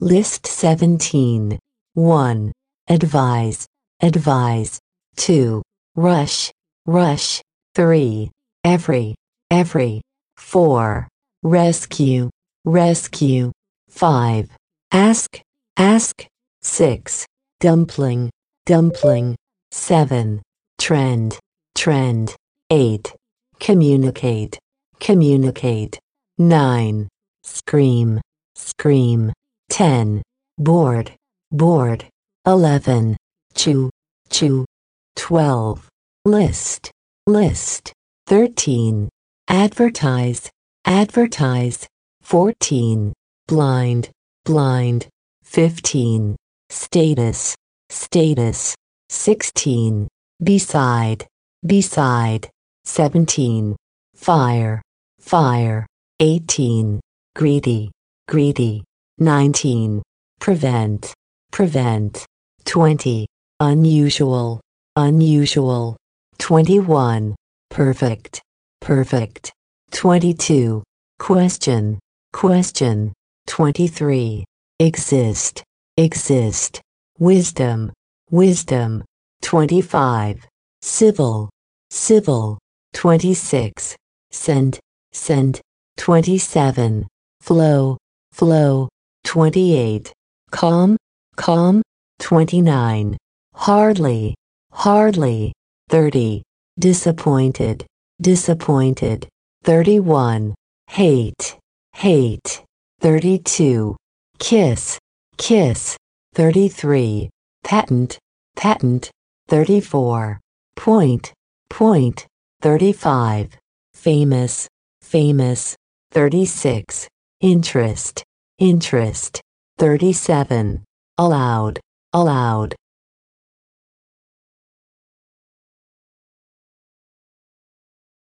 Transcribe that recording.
List 17. 1. Advise, advise. 2. Rush, rush. 3. Every, every. 4. Rescue, rescue. 5. Ask, ask. 6. Dumpling, dumpling. 7. Trend, trend. 8. Communicate, communicate. 9. Scream, scream. 10. Board, board. 11. Chew, chew. 12. List, list. 13. Advertise, advertise. 14. Blind, blind. 15. Status, status. 16. Beside, beside. 17. Fire, fire. 18. Greedy, greedy. 19. Prevent, prevent. 20. Unusual, unusual. 21. Perfect, perfect. 22. Question, question. 23. Exist, exist. Wisdom, wisdom. 25. Civil, civil. 26. Send, send. 27. Flow, flow. 28. Calm, calm. 29. Hardly, hardly. 30. Disappointed, disappointed. 31. Hate, hate. 32. Kiss, kiss. 33. Patent, patent. 34. Point, point. 35. Famous, famous. 36. Interest, interest. 37. Allowed, allowed.